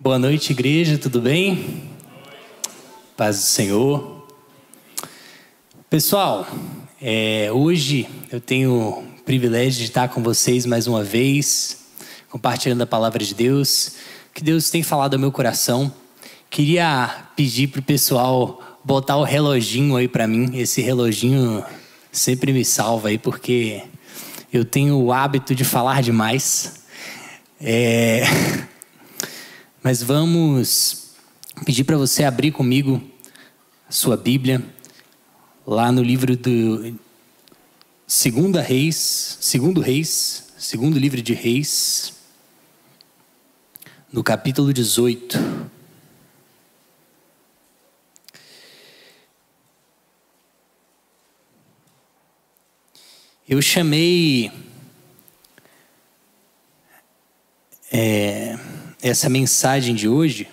Boa noite, igreja, tudo bem? Paz do Senhor. Pessoal, é, hoje eu tenho o privilégio de estar com vocês mais uma vez, compartilhando a palavra de Deus, que Deus tem falado ao meu coração. Queria pedir para o pessoal botar o reloginho aí para mim, esse reloginho sempre me salva aí, porque eu tenho o hábito de falar demais. É. Mas vamos pedir para você abrir comigo a sua Bíblia lá no livro do Segunda Reis, Segundo Reis, segundo livro de Reis, no capítulo 18. Eu chamei é, essa mensagem de hoje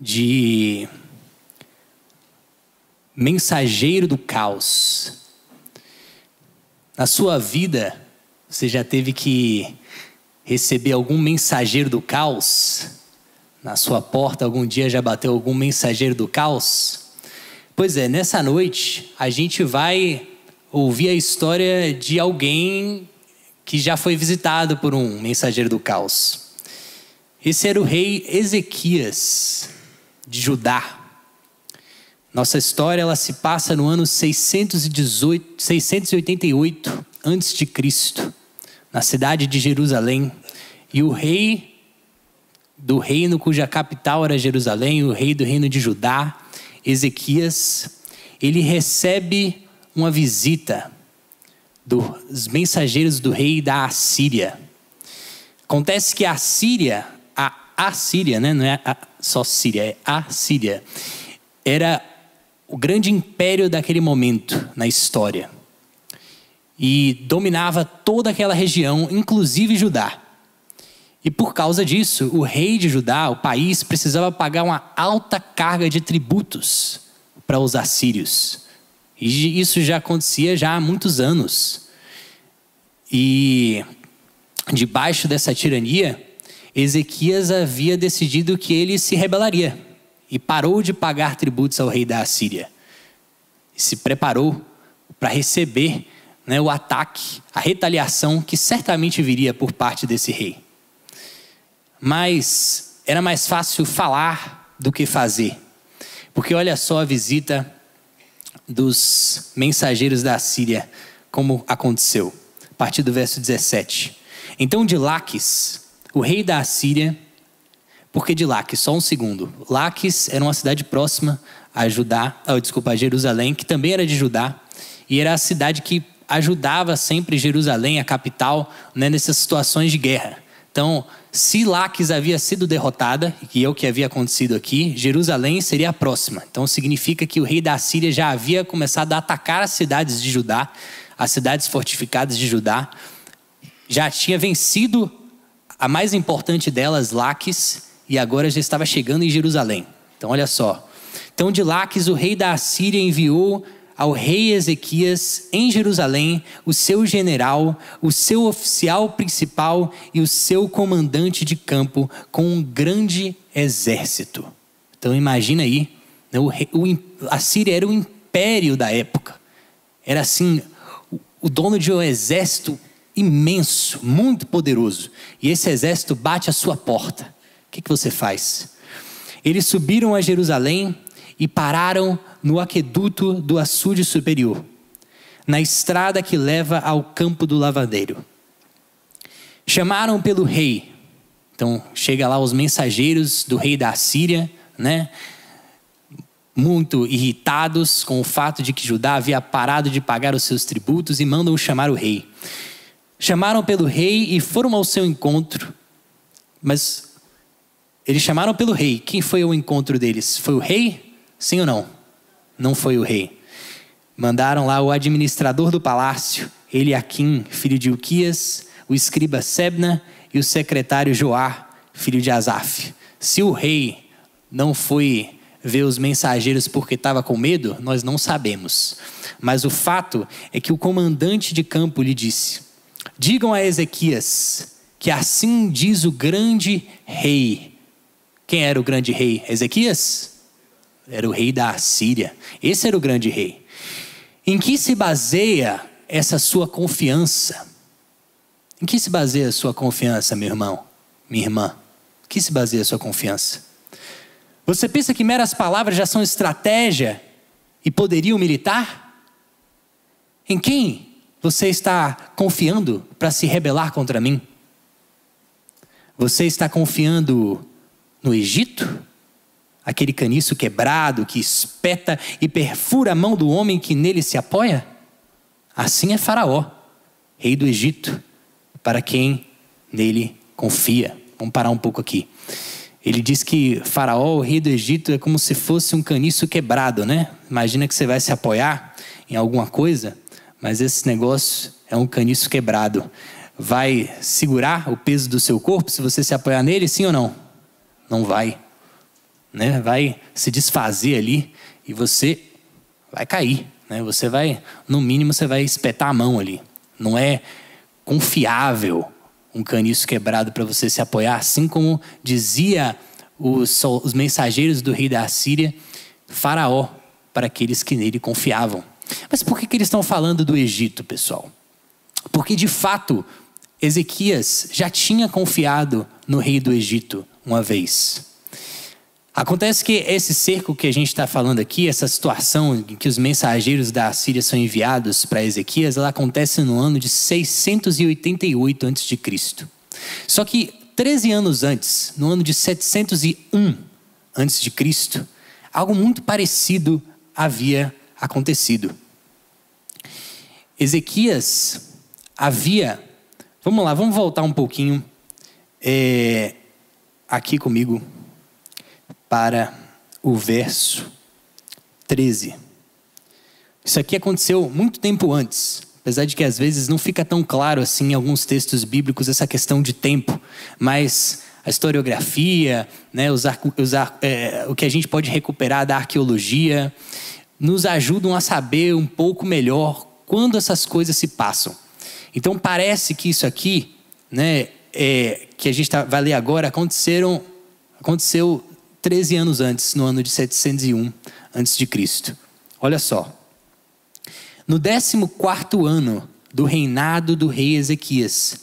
de mensageiro do caos. Na sua vida, você já teve que receber algum mensageiro do caos? Na sua porta, algum dia já bateu algum mensageiro do caos? Pois é, nessa noite a gente vai ouvir a história de alguém que já foi visitado por um mensageiro do caos. Esse era o rei Ezequias de Judá. Nossa história ela se passa no ano 618, 688 antes de Cristo, na cidade de Jerusalém, e o rei do reino cuja capital era Jerusalém, o rei do reino de Judá, Ezequias, ele recebe uma visita dos mensageiros do rei da Assíria. Acontece que a Síria, a Assíria, né? não é só Síria, é a Síria, era o grande império daquele momento na história. E dominava toda aquela região, inclusive Judá. E por causa disso, o rei de Judá, o país, precisava pagar uma alta carga de tributos para os assírios. E isso já acontecia já há muitos anos. E debaixo dessa tirania, Ezequias havia decidido que ele se rebelaria e parou de pagar tributos ao rei da Assíria. E se preparou para receber né, o ataque, a retaliação que certamente viria por parte desse rei. Mas era mais fácil falar do que fazer. Porque olha só a visita dos mensageiros da Síria, como aconteceu. A partir do verso 17. Então de Laques, o rei da Assíria, porque de Laques, só um segundo. Laques era uma cidade próxima a Judá, oh, desculpa, a Jerusalém, que também era de Judá, e era a cidade que ajudava sempre Jerusalém, a capital, né, nessas situações de guerra. Então, se Laques havia sido derrotada, que é o que havia acontecido aqui, Jerusalém seria a próxima. Então, significa que o rei da Síria já havia começado a atacar as cidades de Judá, as cidades fortificadas de Judá. Já tinha vencido a mais importante delas, Laques, e agora já estava chegando em Jerusalém. Então, olha só. Então, de Laques, o rei da Síria enviou ao rei Ezequias em Jerusalém o seu general, o seu oficial principal e o seu comandante de campo com um grande exército. Então imagina aí, né, a Síria era o império da época. Era assim, o, dono de um exército imenso, muito poderoso. E esse exército bate a sua porta. O que, que você faz? Eles subiram a Jerusalém e pararam no aqueduto do açude superior, na estrada que leva ao campo do lavadeiro. Chamaram pelo rei. Então chega lá os mensageiros do rei da Síria, né? Muito irritados com o fato de que Judá havia parado de pagar os seus tributos e mandam chamar o rei. Chamaram pelo rei e foram ao seu encontro. Mas eles chamaram pelo rei. Quem foi o encontro deles? Foi o rei? Sim ou não? Não foi o rei. Mandaram lá o administrador do palácio, Eliakim, filho de Uquias, o escriba Sebna e o secretário Joá, filho de Asaf. Se o rei não foi ver os mensageiros porque estava com medo, nós não sabemos. Mas o fato é que o comandante de campo lhe disse: Digam a Ezequias que assim diz o grande rei. Quem era o grande rei? Ezequias? Era o rei da Assíria. Esse era o grande rei. Em que se baseia essa sua confiança? Em que se baseia a sua confiança, meu irmão, minha irmã? Em que se baseia a sua confiança? Você pensa que meras palavras já são estratégia e poderio militar? Em quem você está confiando para se rebelar contra mim? Você está confiando no Egito? Aquele caniço quebrado que espeta e perfura a mão do homem que nele se apoia? Assim é Faraó, rei do Egito, para quem nele confia. Vamos parar um pouco aqui. Ele diz que Faraó, o rei do Egito, é como se fosse um caniço quebrado, né? Imagina que você vai se apoiar em alguma coisa, mas esse negócio é um caniço quebrado. Vai segurar o peso do seu corpo se você se apoiar nele, sim ou não? Não vai. Né? Vai se desfazer ali e você vai cair. Né? Você vai, no mínimo, você vai espetar a mão ali. Não é confiável um caniço quebrado para você se apoiar, assim como dizia os, os mensageiros do rei da Assíria, Faraó, para aqueles que nele confiavam. Mas por que, que eles estão falando do Egito, pessoal? Porque de fato, Ezequias já tinha confiado no rei do Egito uma vez. Acontece que esse cerco que a gente está falando aqui, essa situação em que os mensageiros da Síria são enviados para Ezequias, ela acontece no ano de 688 a.C. Só que 13 anos antes, no ano de 701 a.C., algo muito parecido havia acontecido. Ezequias havia. Vamos lá, vamos voltar um pouquinho é, aqui comigo para o verso 13. Isso aqui aconteceu muito tempo antes, apesar de que às vezes não fica tão claro assim em alguns textos bíblicos essa questão de tempo, mas a historiografia, né, os, os, é, o que a gente pode recuperar da arqueologia, nos ajudam a saber um pouco melhor quando essas coisas se passam. Então parece que isso aqui, né, é, que a gente tá, vai ler agora, aconteceram, aconteceu 13 anos antes, no ano de 701 a.C. Olha só. No 14 ano do reinado do rei Ezequias,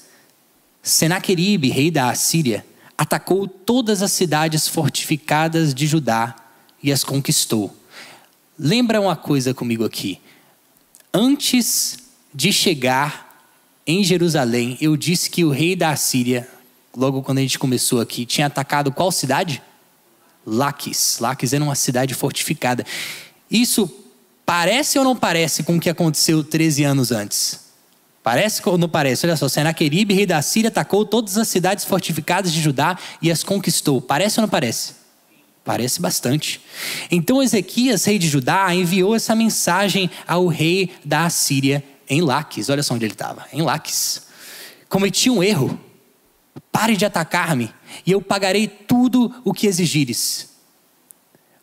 Senaqueribe, rei da Assíria, atacou todas as cidades fortificadas de Judá e as conquistou. Lembra uma coisa comigo aqui. Antes de chegar em Jerusalém, eu disse que o rei da Assíria, logo quando a gente começou aqui, tinha atacado qual cidade? Laques. Laques era uma cidade fortificada. Isso parece ou não parece com o que aconteceu 13 anos antes? Parece ou não parece? Olha só, Senaqueribe, rei da Síria, atacou todas as cidades fortificadas de Judá e as conquistou. Parece ou não parece? Parece bastante. Então Ezequias, rei de Judá, enviou essa mensagem ao rei da Assíria em Laques. Olha só onde ele estava, em Laques. Cometi um erro. Pare de atacar-me, e eu pagarei tudo o que exigires.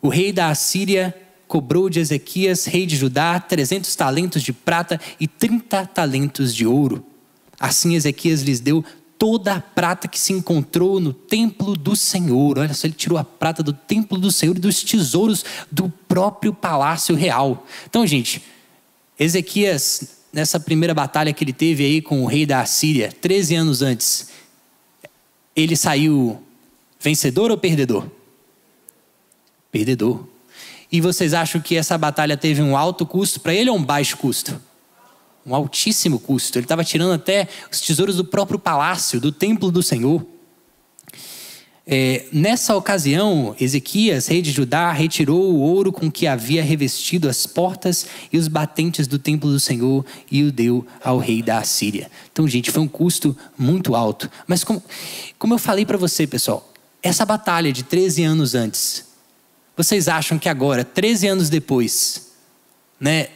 O rei da Assíria cobrou de Ezequias, rei de Judá, 300 talentos de prata e 30 talentos de ouro. Assim Ezequias lhes deu toda a prata que se encontrou no templo do Senhor. Olha só, ele tirou a prata do templo do Senhor e dos tesouros do próprio palácio real. Então, gente, Ezequias, nessa primeira batalha que ele teve aí com o rei da Assíria, 13 anos antes, ele saiu vencedor ou perdedor? Perdedor. E vocês acham que essa batalha teve um alto custo para ele ou um baixo custo? Um altíssimo custo. Ele estava tirando até os tesouros do próprio palácio, do templo do Senhor. É, nessa ocasião, Ezequias, rei de Judá, retirou o ouro com que havia revestido as portas e os batentes do templo do Senhor e o deu ao rei da Assíria. Então, gente, foi um custo muito alto. Mas, como, como eu falei para você, pessoal, essa batalha de 13 anos antes, vocês acham que agora, 13 anos depois, né,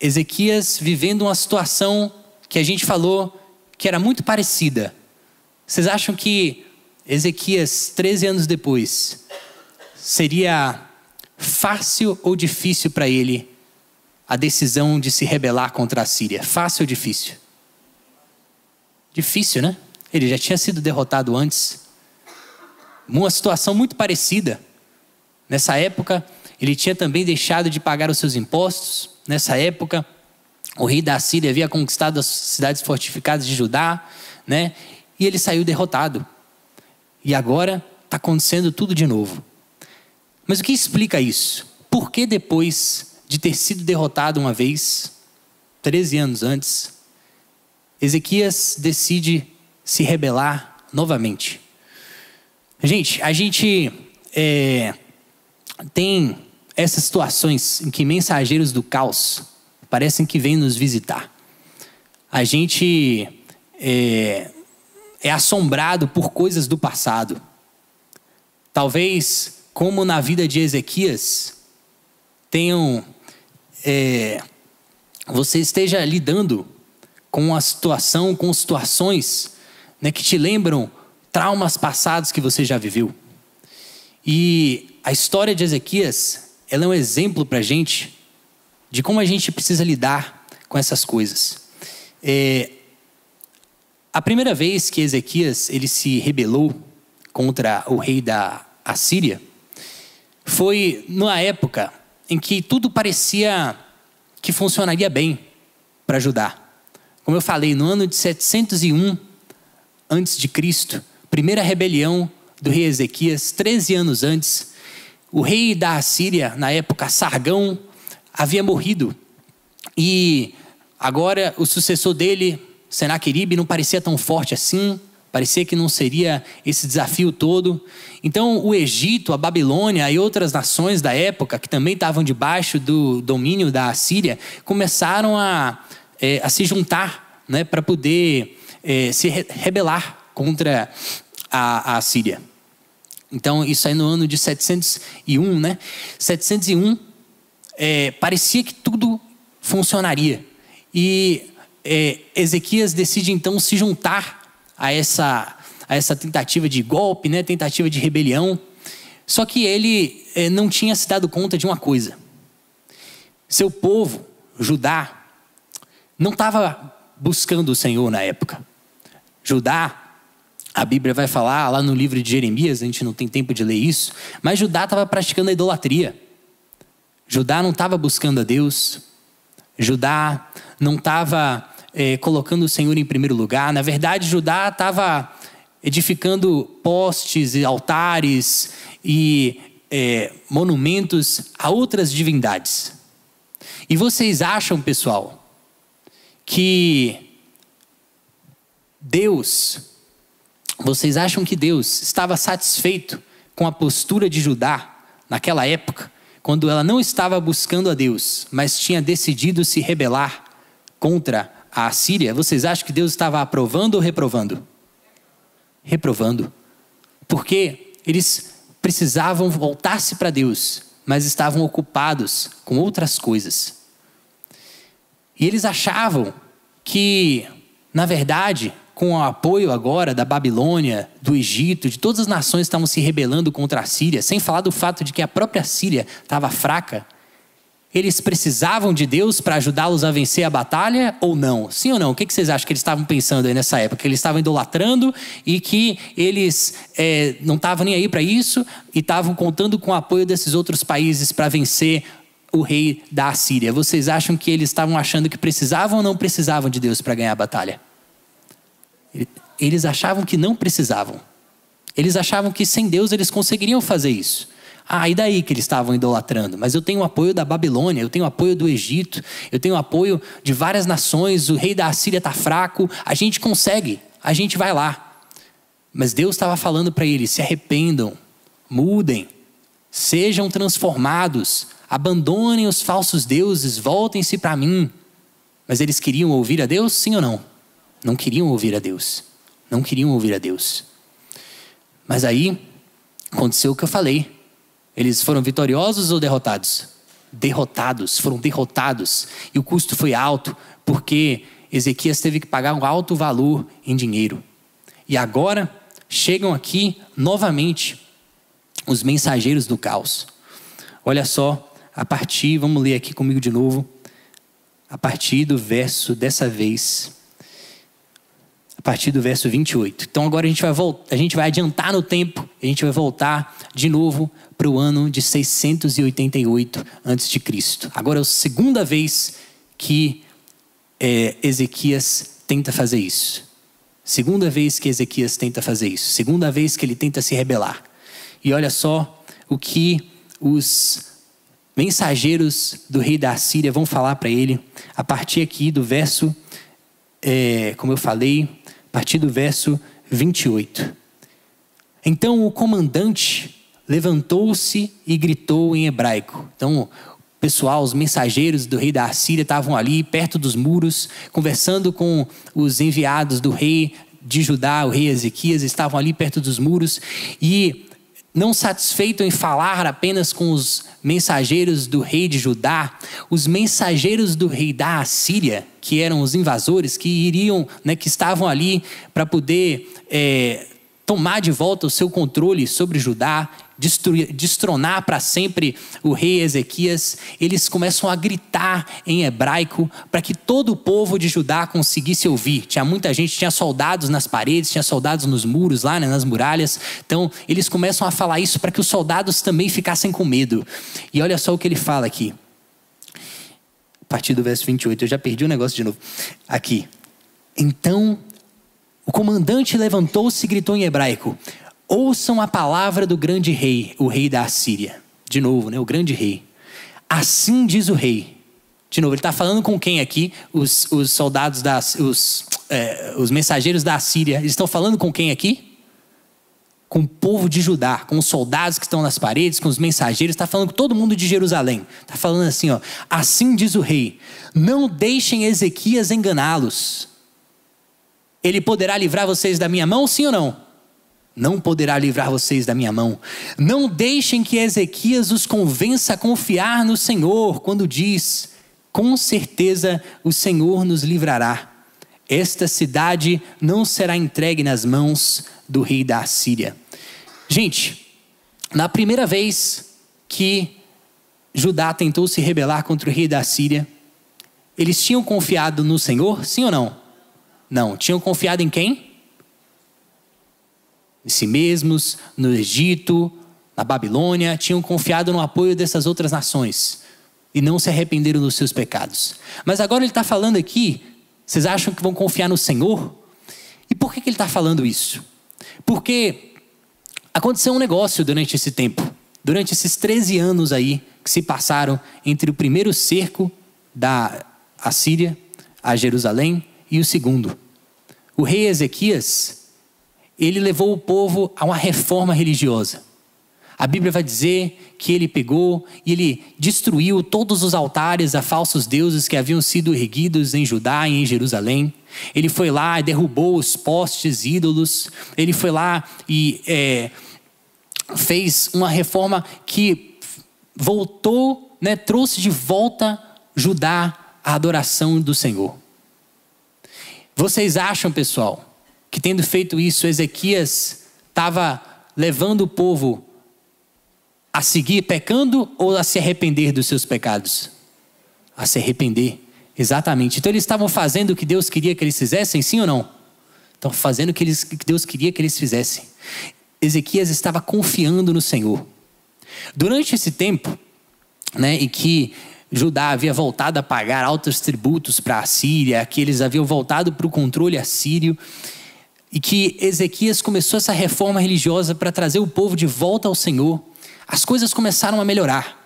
Ezequias vivendo uma situação que a gente falou que era muito parecida, vocês acham que Ezequias, 13 anos depois, seria fácil ou difícil para ele a decisão de se rebelar contra a Síria? Fácil ou difícil? Difícil, né? Ele já tinha sido derrotado antes. Uma situação muito parecida. Nessa época, ele tinha também deixado de pagar os seus impostos. Nessa época, o rei da Síria havia conquistado as cidades fortificadas de Judá, né? E ele saiu derrotado. E agora está acontecendo tudo de novo. Mas o que explica isso? Por que depois de ter sido derrotado uma vez, 13 anos antes, Ezequias decide se rebelar novamente? Gente, a gente é, tem essas situações em que mensageiros do caos parecem que vêm nos visitar. A gente é, é assombrado por coisas do passado. Talvez, como na vida de Ezequias, tenham. É, você esteja lidando com uma situação, com situações né, que te lembram traumas passados que você já viveu. E a história de Ezequias, ela é um exemplo para a gente de como a gente precisa lidar com essas coisas. É, a primeira vez que Ezequias ele se rebelou contra o rei da Assíria foi numa época em que tudo parecia que funcionaria bem para Judá. Como eu falei, no ano de 701 antes de Cristo, primeira rebelião do rei Ezequias, 13 anos antes, o rei da Assíria, na época Sargão, havia morrido. E agora o sucessor dele, Senaqueribe não parecia tão forte assim, parecia que não seria esse desafio todo. Então, o Egito, a Babilônia e outras nações da época, que também estavam debaixo do domínio da Assíria, começaram a, é, a se juntar né, para poder é, se rebelar contra a, a Síria. Então, isso aí no ano de 701, né? 701, é, parecia que tudo funcionaria. E é, Ezequias decide então se juntar a essa, a essa tentativa de golpe, né, tentativa de rebelião. Só que ele é, não tinha se dado conta de uma coisa: seu povo, Judá, não estava buscando o Senhor na época. Judá, a Bíblia vai falar lá no livro de Jeremias, a gente não tem tempo de ler isso, mas Judá estava praticando a idolatria. Judá não estava buscando a Deus. Judá não estava é, colocando o Senhor em primeiro lugar. Na verdade, Judá estava edificando postes e altares e é, monumentos a outras divindades. E vocês acham, pessoal, que Deus, vocês acham que Deus estava satisfeito com a postura de Judá naquela época, quando ela não estava buscando a Deus, mas tinha decidido se rebelar contra a Síria, vocês acham que Deus estava aprovando ou reprovando? Reprovando. Porque eles precisavam voltar-se para Deus, mas estavam ocupados com outras coisas. E eles achavam que, na verdade, com o apoio agora da Babilônia, do Egito, de todas as nações que estavam se rebelando contra a Síria, sem falar do fato de que a própria Síria estava fraca, eles precisavam de Deus para ajudá-los a vencer a batalha ou não? Sim ou não? O que vocês acham que eles estavam pensando aí nessa época? Que eles estavam idolatrando e que eles é, não estavam nem aí para isso e estavam contando com o apoio desses outros países para vencer o rei da Assíria. Vocês acham que eles estavam achando que precisavam ou não precisavam de Deus para ganhar a batalha? Eles achavam que não precisavam. Eles achavam que sem Deus eles conseguiriam fazer isso. Ah, e daí que eles estavam idolatrando? Mas eu tenho o apoio da Babilônia, eu tenho o apoio do Egito, eu tenho o apoio de várias nações, o rei da Assíria está fraco, a gente consegue, a gente vai lá. Mas Deus estava falando para eles: se arrependam, mudem, sejam transformados, abandonem os falsos deuses, voltem-se para mim. Mas eles queriam ouvir a Deus, sim ou não? Não queriam ouvir a Deus. Não queriam ouvir a Deus. Mas aí aconteceu o que eu falei. Eles foram vitoriosos ou derrotados? Derrotados, foram derrotados. E o custo foi alto, porque Ezequias teve que pagar um alto valor em dinheiro. E agora chegam aqui novamente os mensageiros do caos. Olha só, a partir, vamos ler aqui comigo de novo, a partir do verso dessa vez, partir do verso 28. Então agora a gente vai voltar, a gente vai adiantar no tempo, a gente vai voltar de novo para o ano de 688 a.C. Agora é a segunda vez que é, Ezequias tenta fazer isso. Segunda vez que Ezequias tenta fazer isso. Segunda vez que ele tenta se rebelar. E olha só o que os mensageiros do rei da Síria vão falar para ele, a partir aqui do verso, é, como eu falei, partir do verso 28. Então o comandante levantou-se e gritou em hebraico. Então, o pessoal, os mensageiros do rei da Assíria estavam ali perto dos muros, conversando com os enviados do rei de Judá, o rei Ezequias, estavam ali perto dos muros e não satisfeito em falar apenas com os mensageiros do rei de Judá, os mensageiros do rei da Assíria, que eram os invasores que iriam, né, que estavam ali para poder é, tomar de volta o seu controle sobre Judá, destruir, destronar para sempre o rei Ezequias, eles começam a gritar em hebraico para que todo o povo de Judá conseguisse ouvir. Tinha muita gente, tinha soldados nas paredes, tinha soldados nos muros, lá né, nas muralhas. Então, eles começam a falar isso para que os soldados também ficassem com medo. E olha só o que ele fala aqui. A partir do verso 28, eu já perdi o negócio de novo. Aqui. Então o comandante levantou-se e gritou em hebraico: Ouçam a palavra do grande rei, o rei da Assíria. De novo, né? O grande rei. Assim diz o rei. De novo, ele está falando com quem aqui? Os, os soldados da. Os, é, os mensageiros da Assíria. Eles estão falando com quem aqui? Com o povo de Judá, com os soldados que estão nas paredes, com os mensageiros. Está falando com todo mundo de Jerusalém. Está falando assim, ó. Assim diz o rei: Não deixem Ezequias enganá-los ele poderá livrar vocês da minha mão, sim ou não? Não poderá livrar vocês da minha mão. Não deixem que Ezequias os convença a confiar no Senhor, quando diz: Com certeza o Senhor nos livrará. Esta cidade não será entregue nas mãos do rei da Assíria. Gente, na primeira vez que Judá tentou se rebelar contra o rei da Síria, eles tinham confiado no Senhor, sim ou não? Não, tinham confiado em quem? Em si mesmos, no Egito, na Babilônia, tinham confiado no apoio dessas outras nações e não se arrependeram dos seus pecados. Mas agora ele está falando aqui, vocês acham que vão confiar no Senhor? E por que, que ele está falando isso? Porque aconteceu um negócio durante esse tempo, durante esses 13 anos aí que se passaram entre o primeiro cerco da Assíria a Jerusalém e o segundo. O rei Ezequias, ele levou o povo a uma reforma religiosa. A Bíblia vai dizer que ele pegou e ele destruiu todos os altares a falsos deuses que haviam sido erguidos em Judá e em Jerusalém. Ele foi lá e derrubou os postes ídolos. Ele foi lá e é, fez uma reforma que voltou, né, trouxe de volta Judá à adoração do Senhor. Vocês acham, pessoal, que tendo feito isso, Ezequias estava levando o povo a seguir pecando ou a se arrepender dos seus pecados? A se arrepender, exatamente. Então eles estavam fazendo o que Deus queria que eles fizessem, sim ou não? Estão fazendo o que, eles, que Deus queria que eles fizessem. Ezequias estava confiando no Senhor. Durante esse tempo, né, em que Judá havia voltado a pagar altos tributos para a Síria, que eles haviam voltado para o controle assírio, e que Ezequias começou essa reforma religiosa para trazer o povo de volta ao Senhor, as coisas começaram a melhorar.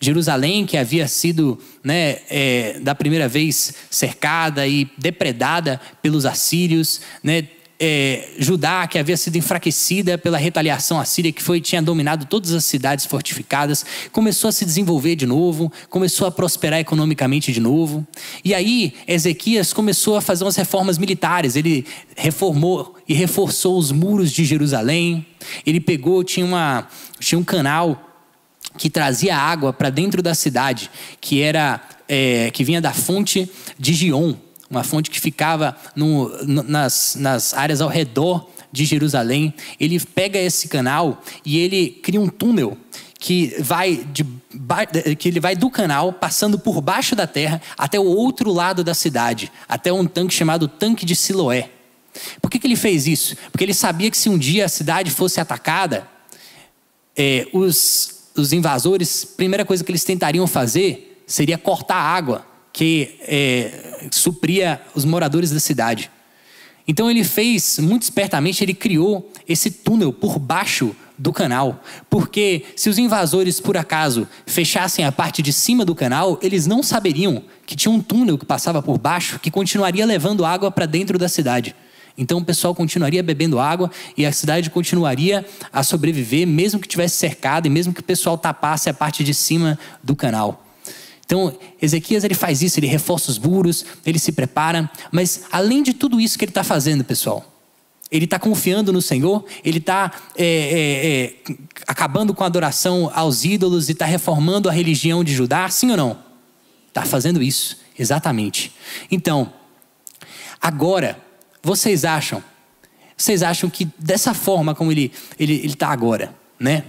Jerusalém, que havia sido né, é, da primeira vez cercada e depredada pelos assírios, né, é, Judá, que havia sido enfraquecida pela retaliação assíria, que foi, tinha dominado todas as cidades fortificadas, começou a se desenvolver de novo, começou a prosperar economicamente de novo. E aí, Ezequias começou a fazer umas reformas militares. Ele reformou e reforçou os muros de Jerusalém. Ele pegou, tinha, uma, tinha um canal que trazia água para dentro da cidade, que era é, que vinha da fonte de Gion, uma fonte que ficava no, nas, nas áreas ao redor de Jerusalém. Ele pega esse canal e ele cria um túnel que vai de, que ele vai do canal passando por baixo da terra até o outro lado da cidade, até um tanque chamado tanque de Siloé. Por que, que ele fez isso? Porque ele sabia que se um dia a cidade fosse atacada, é, os, os invasores, primeira coisa que eles tentariam fazer seria cortar a água que é, supria os moradores da cidade. Então ele fez, muito espertamente, ele criou esse túnel por baixo do canal. Porque se os invasores, por acaso, fechassem a parte de cima do canal, eles não saberiam que tinha um túnel que passava por baixo que continuaria levando água para dentro da cidade. Então o pessoal continuaria bebendo água e a cidade continuaria a sobreviver, mesmo que tivesse cercado e mesmo que o pessoal tapasse a parte de cima do canal. Então, Ezequias ele faz isso, ele reforça os muros, ele se prepara, mas além de tudo isso que ele está fazendo, pessoal, ele está confiando no Senhor, ele está é, é, é, acabando com a adoração aos ídolos e está reformando a religião de Judá, sim ou não? Está fazendo isso, exatamente. Então, agora, vocês acham, vocês acham que dessa forma como ele ele está agora, né?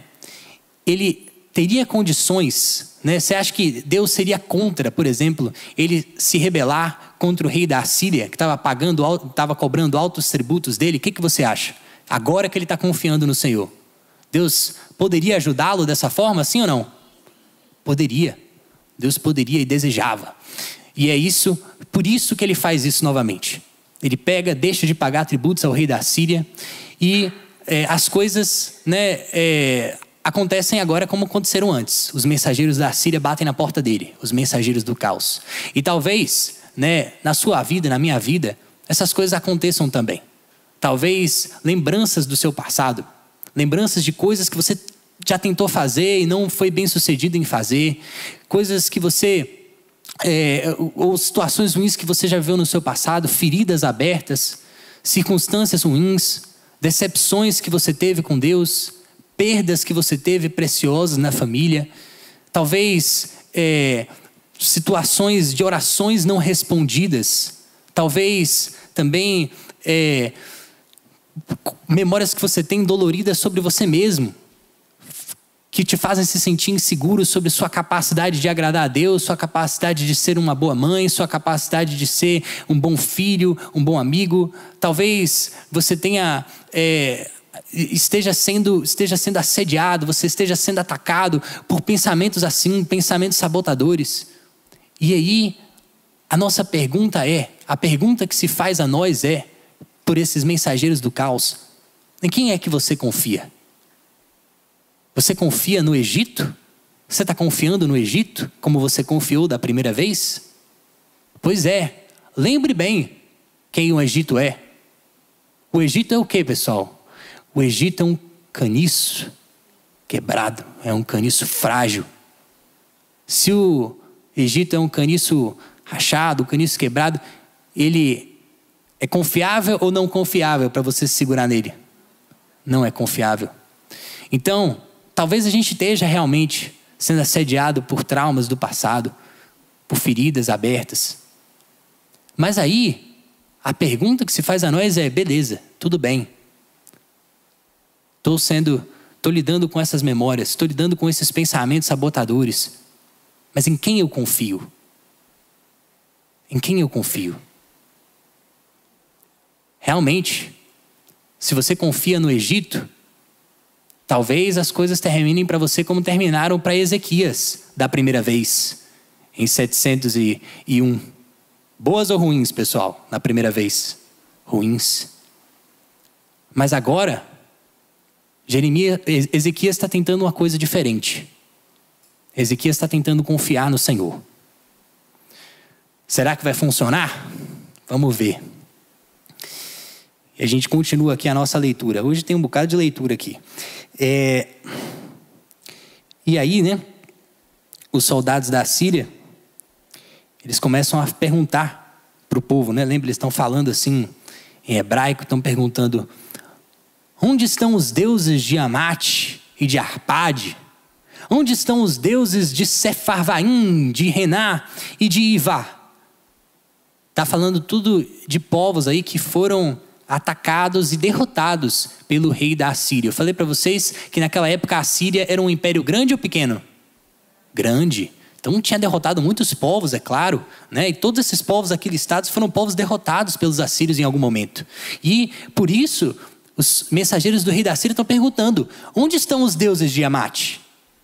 Ele teria condições, né? Você acha que Deus seria contra, por exemplo, ele se rebelar contra o rei da Assíria, que estava pagando, estava cobrando altos tributos dele? O que, que você acha? Agora que ele está confiando no Senhor, Deus poderia ajudá-lo dessa forma, sim ou não? Poderia. Deus poderia e desejava. E é isso, por isso que ele faz isso novamente. Ele pega, deixa de pagar tributos ao rei da Síria e é, as coisas, né, é, acontecem agora como aconteceram antes. Os mensageiros da Síria batem na porta dele, os mensageiros do caos. E talvez, né, na sua vida, na minha vida, essas coisas aconteçam também. Talvez lembranças do seu passado, lembranças de coisas que você já tentou fazer e não foi bem sucedido em fazer, coisas que você é, ou situações ruins que você já viu no seu passado, feridas abertas, circunstâncias ruins, decepções que você teve com Deus, perdas que você teve preciosas na família, talvez é, situações de orações não respondidas, talvez também é, memórias que você tem doloridas sobre você mesmo, que te fazem se sentir inseguro sobre sua capacidade de agradar a Deus, sua capacidade de ser uma boa mãe, sua capacidade de ser um bom filho, um bom amigo. Talvez você tenha é, esteja sendo, esteja sendo assediado, você esteja sendo atacado por pensamentos assim, pensamentos sabotadores. E aí, a nossa pergunta é: a pergunta que se faz a nós é, por esses mensageiros do caos, em quem é que você confia? Você confia no Egito? Você está confiando no Egito como você confiou da primeira vez? Pois é, lembre bem quem o Egito é. O Egito é o que, pessoal? O Egito é um caniço quebrado, é um caniço frágil. Se o Egito é um caniço rachado, um caniço quebrado, ele é confiável ou não confiável para você se segurar nele? Não é confiável. Então, talvez a gente esteja realmente sendo assediado por traumas do passado, por feridas abertas. Mas aí, a pergunta que se faz a nós é: beleza, tudo bem. Estou sendo, estou lidando com essas memórias, estou lidando com esses pensamentos sabotadores. Mas em quem eu confio? Em quem eu confio? Realmente, se você confia no Egito, talvez as coisas terminem para você como terminaram para Ezequias da primeira vez, em 701. Boas ou ruins, pessoal, na primeira vez? Ruins. Mas agora, Jeremias, Ezequias está tentando uma coisa diferente. Ezequias está tentando confiar no Senhor. Será que vai funcionar? Vamos ver. E a gente continua aqui a nossa leitura. Hoje tem um bocado de leitura aqui. É... E aí, né? Os soldados da Síria, eles começam a perguntar para o povo, né? Lembra, eles estão falando assim em hebraico, estão perguntando: onde estão os deuses de Amate e de Arpade? Onde estão os deuses de Sefarvaim, de Rená e de Ivá? Está falando tudo de povos aí que foram atacados e derrotados pelo rei da Assíria. Eu falei para vocês que naquela época a Síria era um império grande ou pequeno? Grande. Então tinha derrotado muitos povos, é claro, né? E todos esses povos aqui listados foram povos derrotados pelos assírios em algum momento. E por isso os mensageiros do rei da Síria estão perguntando: onde estão os deuses de Amate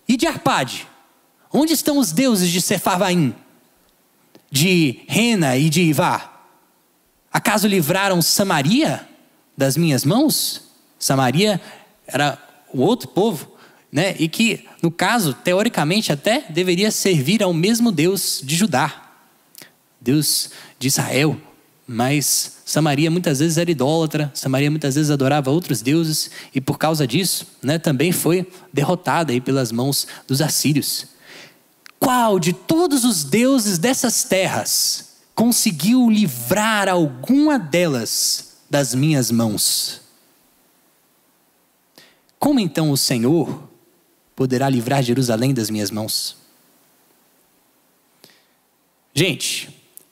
e de Arpade? Onde estão os deuses de Sefarvaim, de Rena e de Ivá? Acaso livraram Samaria das minhas mãos? Samaria era o outro povo, né? E que, no caso, teoricamente até deveria servir ao mesmo Deus de Judá, Deus de Israel. Mas Samaria muitas vezes era idólatra, Samaria muitas vezes adorava outros deuses e por causa disso, né, também foi derrotada aí pelas mãos dos assírios. Qual de todos os deuses dessas terras conseguiu livrar alguma delas das minhas mãos? Como então o Senhor poderá livrar Jerusalém das minhas mãos? Gente,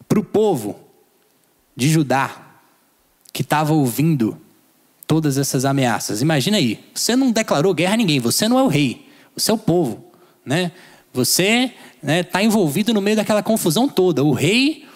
para o povo de Judá, que estava ouvindo todas essas ameaças. Imagina aí, você não declarou guerra a ninguém, você não é o rei, você é o povo, né? Você está né, tá envolvido no meio daquela confusão toda. O rei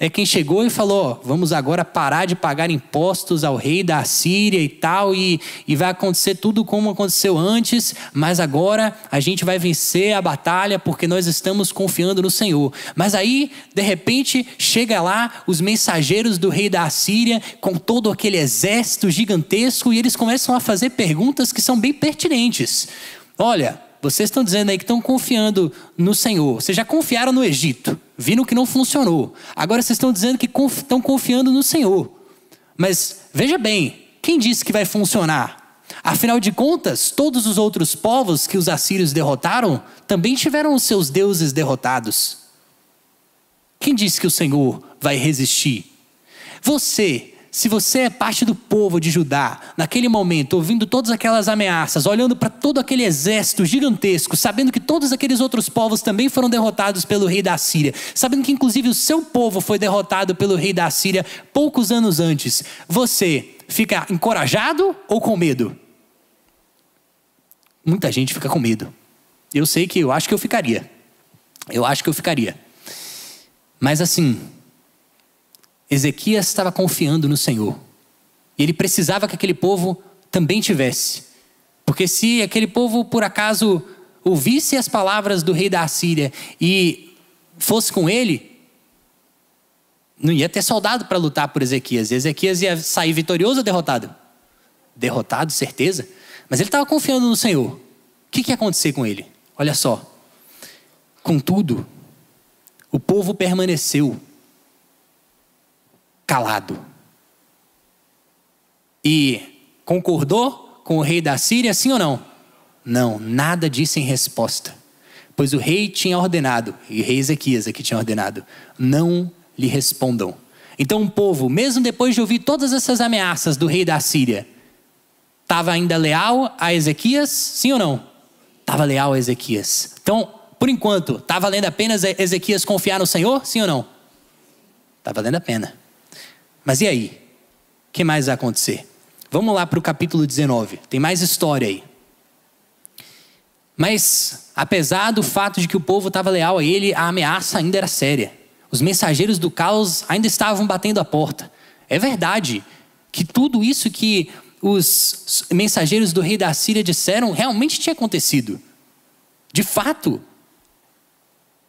é quem chegou e falou: vamos agora parar de pagar impostos ao rei da Síria e tal, e, e vai acontecer tudo como aconteceu antes, mas agora a gente vai vencer a batalha porque nós estamos confiando no Senhor. Mas aí, de repente, chega lá os mensageiros do rei da Síria com todo aquele exército gigantesco e eles começam a fazer perguntas que são bem pertinentes. Olha, vocês estão dizendo aí que estão confiando no Senhor. Vocês já confiaram no Egito, viram que não funcionou. Agora vocês estão dizendo que estão confiando no Senhor. Mas veja bem, quem disse que vai funcionar? Afinal de contas, todos os outros povos que os assírios derrotaram também tiveram os seus deuses derrotados. Quem disse que o Senhor vai resistir? Você se você é parte do povo de Judá, naquele momento, ouvindo todas aquelas ameaças, olhando para todo aquele exército gigantesco, sabendo que todos aqueles outros povos também foram derrotados pelo rei da Síria, sabendo que inclusive o seu povo foi derrotado pelo rei da Síria poucos anos antes, você fica encorajado ou com medo? Muita gente fica com medo. Eu sei que eu acho que eu ficaria. Eu acho que eu ficaria. Mas assim, Ezequias estava confiando no Senhor. E ele precisava que aquele povo também tivesse. Porque se aquele povo, por acaso, ouvisse as palavras do rei da Assíria e fosse com ele, não ia ter soldado para lutar por Ezequias. E Ezequias ia sair vitorioso ou derrotado? Derrotado, certeza. Mas ele estava confiando no Senhor. O que, que ia acontecer com ele? Olha só. Contudo, o povo permaneceu calado. E concordou com o rei da Síria, sim ou não? Não, nada disse em resposta. Pois o rei tinha ordenado, e o rei Ezequias aqui tinha ordenado: não lhe respondam. Então o povo, mesmo depois de ouvir todas essas ameaças do rei da Síria, estava ainda leal a Ezequias, sim ou não? Estava leal a Ezequias. Então, por enquanto, está valendo a pena Ezequias confiar no Senhor, sim ou não? Está valendo a pena. Mas e aí? O que mais vai acontecer? Vamos lá para o capítulo 19. Tem mais história aí. Mas, apesar do fato de que o povo estava leal a ele, a ameaça ainda era séria. Os mensageiros do caos ainda estavam batendo a porta. É verdade que tudo isso que os mensageiros do rei da Síria disseram realmente tinha acontecido. De fato,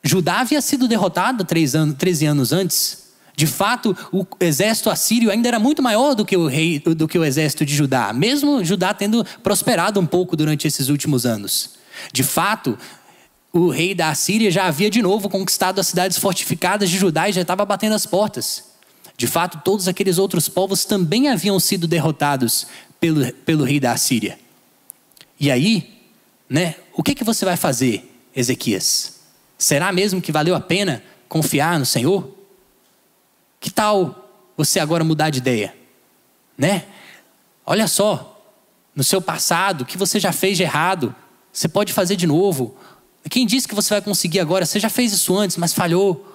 Judá havia sido derrotado três anos, 13 anos antes. De fato, o exército assírio ainda era muito maior do que o rei, do que o exército de Judá, mesmo Judá tendo prosperado um pouco durante esses últimos anos. De fato, o rei da Assíria já havia de novo conquistado as cidades fortificadas de Judá e já estava batendo as portas. De fato, todos aqueles outros povos também haviam sido derrotados pelo, pelo rei da Assíria. E aí, né, o que, que você vai fazer, Ezequias? Será mesmo que valeu a pena confiar no Senhor? Que tal você agora mudar de ideia? Né? Olha só, no seu passado, o que você já fez de errado, você pode fazer de novo. Quem disse que você vai conseguir agora? Você já fez isso antes, mas falhou.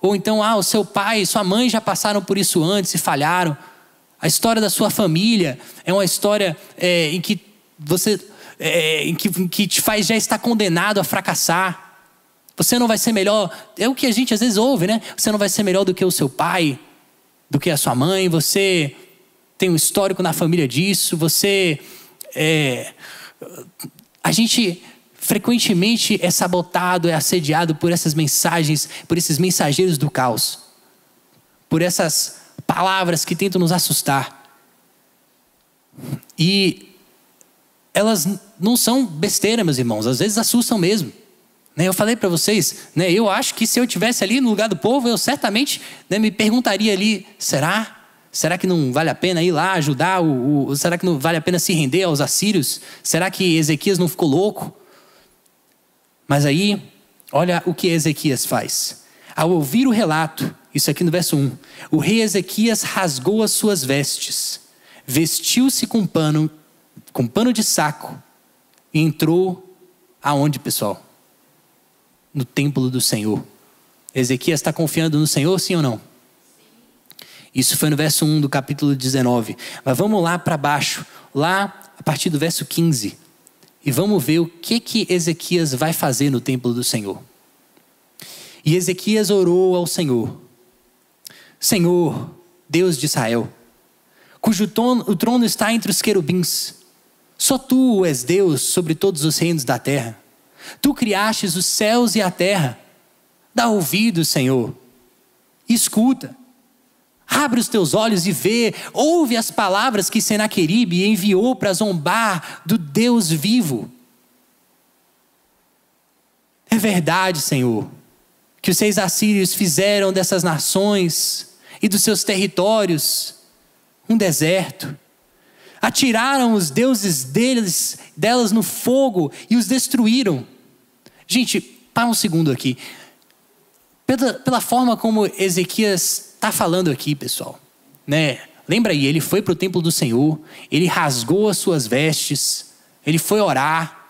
Ou então, ah, o seu pai e sua mãe já passaram por isso antes e falharam. A história da sua família é uma história é, em que você, é, em, que, em que te faz já estar condenado a fracassar. Você não vai ser melhor. É o que a gente às vezes ouve, né? Você não vai ser melhor do que o seu pai, do que a sua mãe. Você tem um histórico na família disso. Você é, a gente frequentemente é sabotado, é assediado por essas mensagens, por esses mensageiros do caos, por essas palavras que tentam nos assustar. E elas não são besteira, meus irmãos, às vezes assustam mesmo. Né, eu falei para vocês, né, eu acho que se eu tivesse ali no lugar do povo, eu certamente né, me perguntaria ali: será? Será que não vale a pena ir lá ajudar? O, o, será que não vale a pena se render aos assírios? Será que Ezequias não ficou louco? Mas aí, olha o que Ezequias faz. Ao ouvir o relato, isso aqui no verso 1, o rei Ezequias rasgou as suas vestes, vestiu-se com pano, com pano de saco e entrou aonde, pessoal? No templo do Senhor. Ezequias está confiando no Senhor, sim ou não? Isso foi no verso 1 do capítulo 19. Mas vamos lá para baixo, lá a partir do verso 15. E vamos ver o que que Ezequias vai fazer no templo do Senhor. E Ezequias orou ao Senhor: Senhor, Deus de Israel, cujo trono, o trono está entre os querubins, só tu és Deus sobre todos os reinos da terra. Tu criastes os céus e a terra. Dá ouvido, Senhor, escuta. Abre os teus olhos e vê, ouve as palavras que Senaqueribe enviou para zombar do Deus vivo. É verdade, Senhor, que os seis assírios fizeram dessas nações e dos seus territórios um deserto. Atiraram os deuses deles, delas no fogo e os destruíram. Gente, para um segundo aqui. Pela, pela forma como Ezequias está falando aqui, pessoal. Né? Lembra aí, ele foi para o templo do Senhor, ele rasgou as suas vestes, ele foi orar.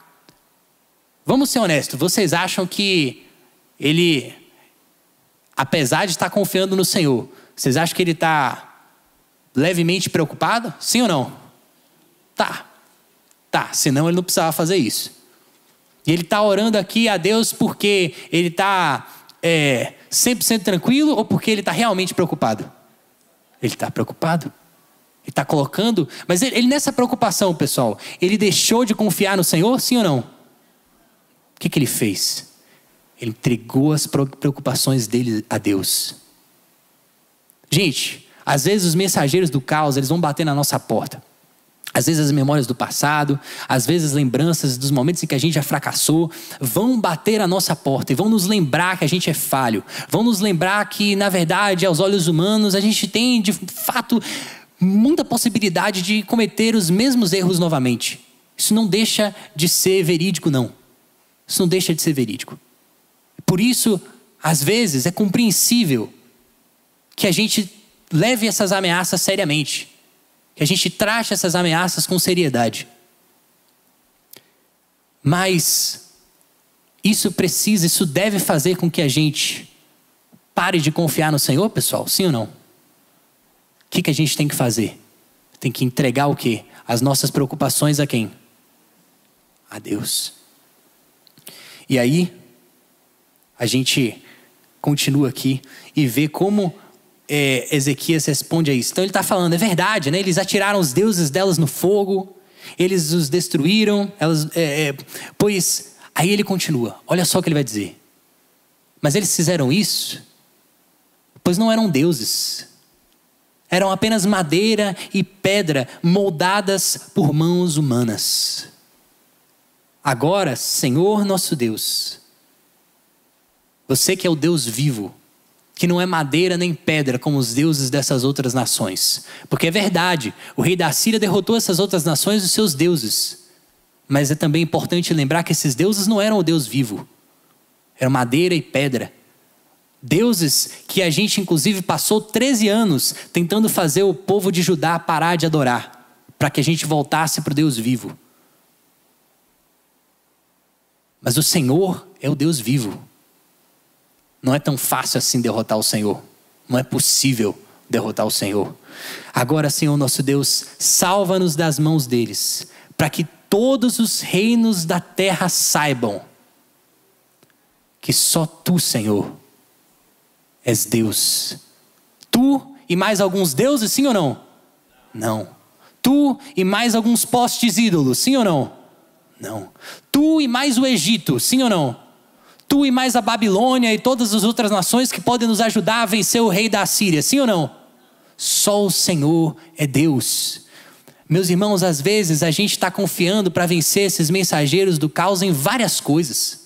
Vamos ser honestos, vocês acham que ele, apesar de estar confiando no Senhor, vocês acham que ele está levemente preocupado? Sim ou não? Tá. Tá, senão ele não precisava fazer isso. E ele está orando aqui a Deus porque ele está é, 100% tranquilo ou porque ele está realmente preocupado? Ele está preocupado. Ele está colocando. Mas ele, ele, nessa preocupação, pessoal, ele deixou de confiar no Senhor, sim ou não? O que, que ele fez? Ele entregou as preocupações dele a Deus. Gente, às vezes os mensageiros do caos, eles vão bater na nossa porta. Às vezes as memórias do passado, às vezes lembranças dos momentos em que a gente já fracassou, vão bater a nossa porta e vão nos lembrar que a gente é falho. Vão nos lembrar que, na verdade, aos olhos humanos, a gente tem, de fato, muita possibilidade de cometer os mesmos erros novamente. Isso não deixa de ser verídico, não. Isso não deixa de ser verídico. Por isso, às vezes, é compreensível que a gente leve essas ameaças seriamente que a gente trate essas ameaças com seriedade. Mas isso precisa, isso deve fazer com que a gente pare de confiar no Senhor, pessoal? Sim ou não? O que, que a gente tem que fazer? Tem que entregar o quê? As nossas preocupações a quem? A Deus. E aí, a gente continua aqui e vê como é, Ezequias responde a isso. Então ele está falando, é verdade, né? Eles atiraram os deuses delas no fogo, eles os destruíram, elas, é, é, pois aí ele continua. Olha só o que ele vai dizer. Mas eles fizeram isso, pois não eram deuses. Eram apenas madeira e pedra moldadas por mãos humanas. Agora, Senhor nosso Deus, você que é o Deus vivo, que não é madeira nem pedra como os deuses dessas outras nações. Porque é verdade, o rei da Síria derrotou essas outras nações os seus deuses. Mas é também importante lembrar que esses deuses não eram o Deus vivo, eram madeira e pedra. Deuses que a gente, inclusive, passou 13 anos tentando fazer o povo de Judá parar de adorar, para que a gente voltasse para o Deus vivo. Mas o Senhor é o Deus vivo. Não é tão fácil assim derrotar o Senhor. Não é possível derrotar o Senhor. Agora, Senhor nosso Deus, salva-nos das mãos deles, para que todos os reinos da terra saibam que só tu, Senhor, és Deus. Tu e mais alguns deuses, sim ou não? Não. Tu e mais alguns postes ídolos, sim ou não? Não. Tu e mais o Egito, sim ou não? Tu e mais a Babilônia e todas as outras nações que podem nos ajudar a vencer o rei da Síria, sim ou não? Só o Senhor é Deus. Meus irmãos, às vezes a gente está confiando para vencer esses mensageiros do caos em várias coisas.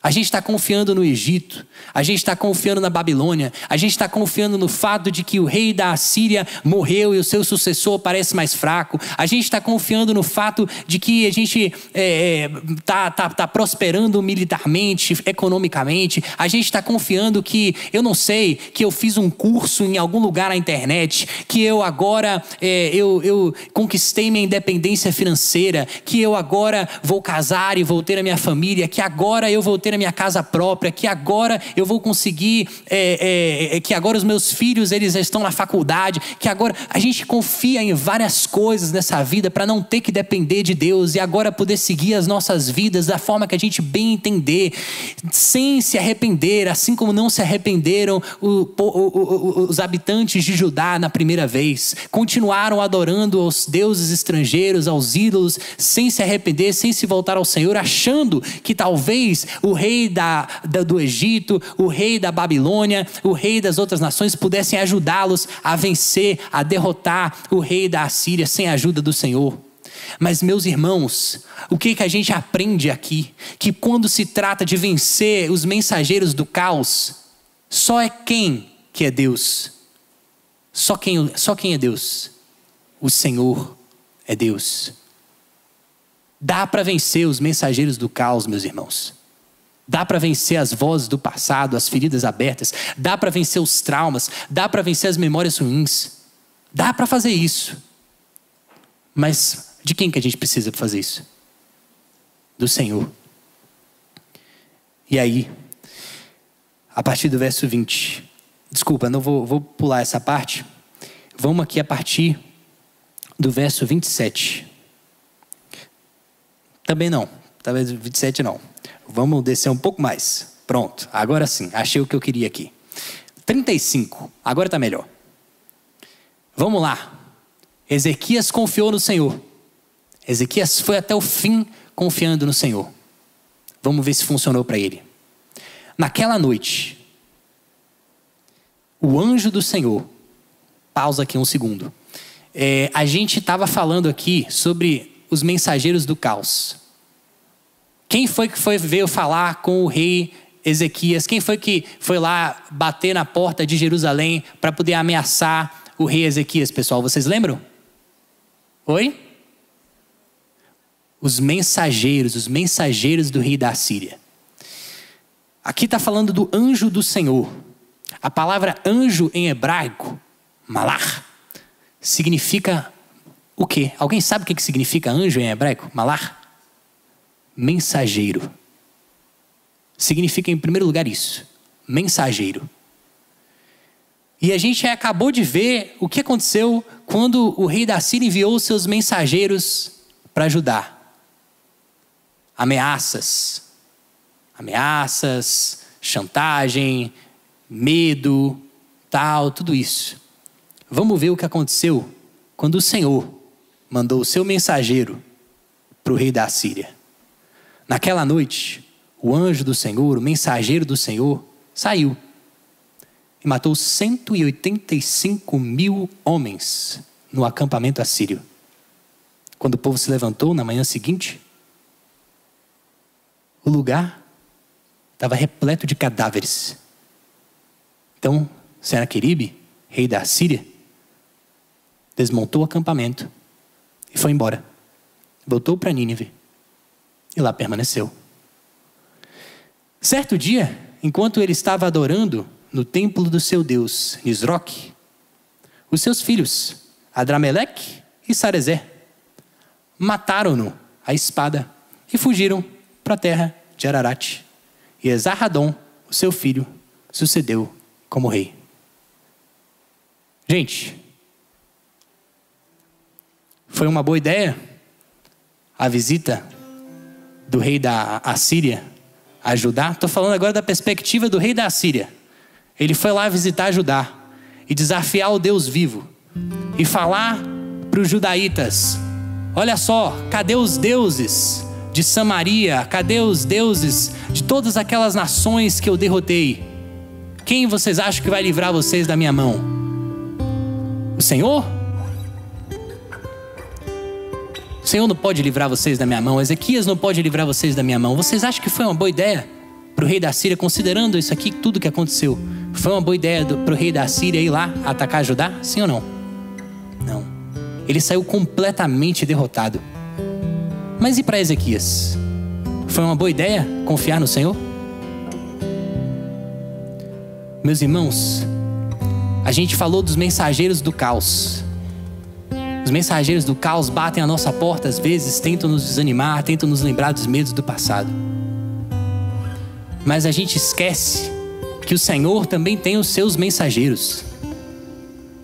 A gente está confiando no Egito, a gente está confiando na Babilônia, a gente está confiando no fato de que o rei da Assíria morreu e o seu sucessor parece mais fraco, a gente está confiando no fato de que a gente está é, é tá, tá, tá prosperando militarmente, economicamente, a gente está confiando que, eu não sei, que eu fiz um curso em algum lugar na internet, que eu agora é, eu, eu conquistei minha independência financeira, que eu agora vou casar e vou ter a minha família, que agora eu vou ter ter a minha casa própria, que agora eu vou conseguir, é, é, é, que agora os meus filhos eles estão na faculdade, que agora a gente confia em várias coisas nessa vida para não ter que depender de Deus e agora poder seguir as nossas vidas da forma que a gente bem entender, sem se arrepender, assim como não se arrependeram os habitantes de Judá na primeira vez, continuaram adorando aos deuses estrangeiros, aos ídolos, sem se arrepender, sem se voltar ao Senhor, achando que talvez o rei da, da, do Egito, o rei da Babilônia, o rei das outras nações pudessem ajudá-los a vencer, a derrotar o rei da Assíria sem a ajuda do Senhor. Mas, meus irmãos, o que, que a gente aprende aqui? Que quando se trata de vencer os mensageiros do caos, só é quem que é Deus. Só quem, só quem é Deus? O Senhor é Deus. Dá para vencer os mensageiros do caos, meus irmãos. Dá para vencer as vozes do passado, as feridas abertas. Dá para vencer os traumas. Dá para vencer as memórias ruins. Dá para fazer isso. Mas de quem que a gente precisa para fazer isso? Do Senhor. E aí, a partir do verso 20. Desculpa, não vou, vou pular essa parte. Vamos aqui a partir do verso 27. Também não. Talvez 27 não. Vamos descer um pouco mais. Pronto, agora sim, achei o que eu queria aqui. 35, agora está melhor. Vamos lá. Ezequias confiou no Senhor. Ezequias foi até o fim confiando no Senhor. Vamos ver se funcionou para ele. Naquela noite, o anjo do Senhor, pausa aqui um segundo. É, a gente estava falando aqui sobre os mensageiros do caos. Quem foi que foi veio falar com o rei Ezequias? Quem foi que foi lá bater na porta de Jerusalém para poder ameaçar o rei Ezequias, pessoal? Vocês lembram? Oi? Os mensageiros, os mensageiros do rei da Síria. Aqui está falando do anjo do Senhor. A palavra anjo em hebraico, malar, significa o quê? Alguém sabe o que significa anjo em hebraico? Malar? Mensageiro. Significa, em primeiro lugar, isso: mensageiro. E a gente acabou de ver o que aconteceu quando o rei da Síria enviou seus mensageiros para ajudar. Ameaças, ameaças, chantagem, medo, tal, tudo isso. Vamos ver o que aconteceu quando o Senhor mandou o seu mensageiro para o rei da Síria. Naquela noite, o anjo do Senhor, o mensageiro do Senhor, saiu e matou 185 mil homens no acampamento assírio. Quando o povo se levantou na manhã seguinte, o lugar estava repleto de cadáveres. Então, Senaqueribe, rei da Síria, desmontou o acampamento e foi embora. Voltou para Nínive e lá permaneceu. Certo dia, enquanto ele estava adorando no templo do seu deus, Nisroque, os seus filhos, Adrameleque e Sarezer, mataram-no à espada e fugiram para a terra de Ararat. E Esarradon, o seu filho, sucedeu como rei. Gente, foi uma boa ideia a visita do rei da Assíria a Judá? Estou falando agora da perspectiva do rei da Assíria. Ele foi lá visitar Judá e desafiar o Deus vivo e falar para os judaítas: olha só, cadê os deuses de Samaria? Cadê os deuses de todas aquelas nações que eu derrotei? Quem vocês acham que vai livrar vocês da minha mão? O Senhor? O Senhor não pode livrar vocês da minha mão. Ezequias não pode livrar vocês da minha mão. Vocês acham que foi uma boa ideia para o rei da Síria, considerando isso aqui, tudo que aconteceu? Foi uma boa ideia para o rei da Síria ir lá atacar Judá? Sim ou não? Não. Ele saiu completamente derrotado. Mas e para Ezequias? Foi uma boa ideia confiar no Senhor? Meus irmãos, a gente falou dos mensageiros do caos. Os mensageiros do caos batem a nossa porta às vezes, tentam nos desanimar, tentam nos lembrar dos medos do passado. Mas a gente esquece que o Senhor também tem os seus mensageiros.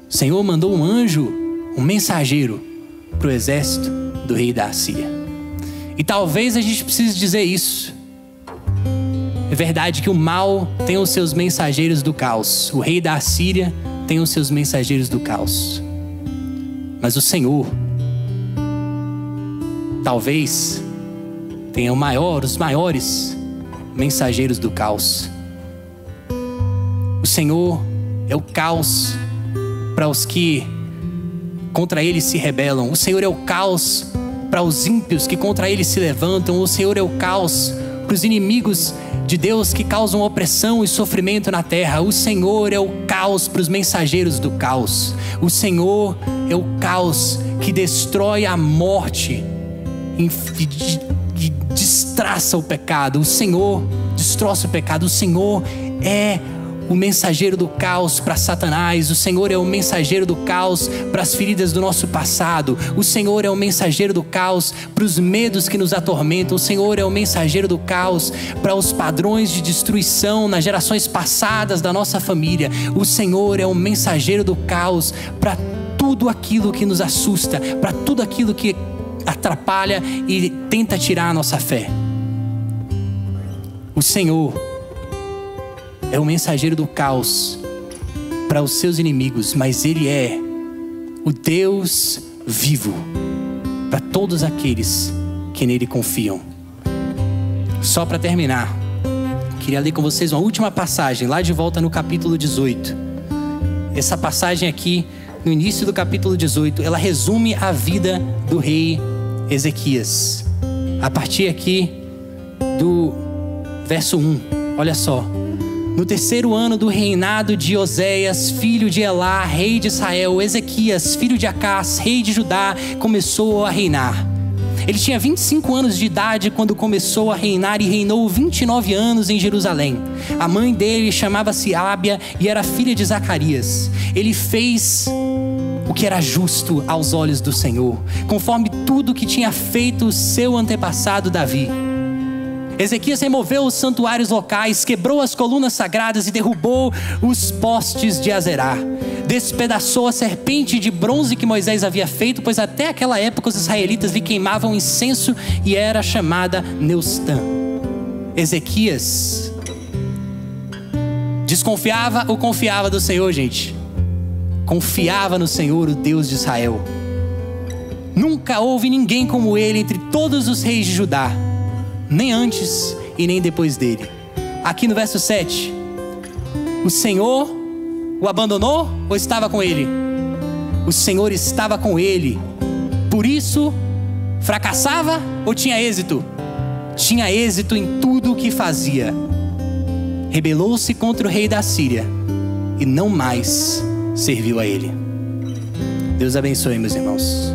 O Senhor mandou um anjo, um mensageiro, para o exército do rei da Assíria. E talvez a gente precise dizer isso. É verdade que o mal tem os seus mensageiros do caos. O rei da Assíria tem os seus mensageiros do caos. Mas o Senhor, talvez, tenha o maior, os maiores mensageiros do caos. O Senhor é o caos para os que contra ele se rebelam. O Senhor é o caos para os ímpios que contra ele se levantam. O Senhor é o caos para os inimigos de Deus que causam opressão e sofrimento na terra. O Senhor é o caos para os mensageiros do caos. O Senhor é o caos que destrói a morte e destraça o pecado. O Senhor destroça o pecado. O Senhor é o mensageiro do caos para Satanás, o Senhor é o mensageiro do caos para as feridas do nosso passado, o Senhor é o mensageiro do caos para os medos que nos atormentam, o Senhor é o mensageiro do caos para os padrões de destruição nas gerações passadas da nossa família, o Senhor é o mensageiro do caos para tudo aquilo que nos assusta, para tudo aquilo que atrapalha e tenta tirar a nossa fé. O Senhor é o mensageiro do caos para os seus inimigos, mas ele é o Deus vivo para todos aqueles que nele confiam. Só para terminar, queria ler com vocês uma última passagem, lá de volta no capítulo 18. Essa passagem aqui, no início do capítulo 18, ela resume a vida do rei Ezequias. A partir aqui do verso 1, olha só. No terceiro ano do reinado de Oséias, filho de Elá, rei de Israel, Ezequias, filho de Acás, rei de Judá, começou a reinar. Ele tinha 25 anos de idade quando começou a reinar e reinou 29 anos em Jerusalém. A mãe dele chamava-se Ábia e era filha de Zacarias. Ele fez o que era justo aos olhos do Senhor, conforme tudo que tinha feito o seu antepassado Davi. Ezequias removeu os santuários locais, quebrou as colunas sagradas e derrubou os postes de Azerá. Despedaçou a serpente de bronze que Moisés havia feito, pois até aquela época os israelitas lhe queimavam incenso e era chamada Neustã. Ezequias desconfiava ou confiava do Senhor, gente? Confiava no Senhor, o Deus de Israel. Nunca houve ninguém como ele entre todos os reis de Judá nem antes e nem depois dele. Aqui no verso 7, o Senhor o abandonou ou estava com ele? O Senhor estava com ele, por isso fracassava ou tinha êxito? Tinha êxito em tudo o que fazia. Rebelou-se contra o rei da Síria, e não mais serviu a Ele. Deus abençoe, meus irmãos.